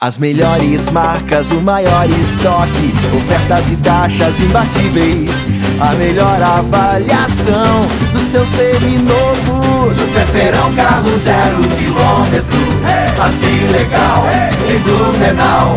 As melhores marcas, o maior estoque, ofertas e taxas imbatíveis, a melhor avaliação do seu seminovo. Super Feirão carro zero quilômetro, mas que legal, em Blumenau.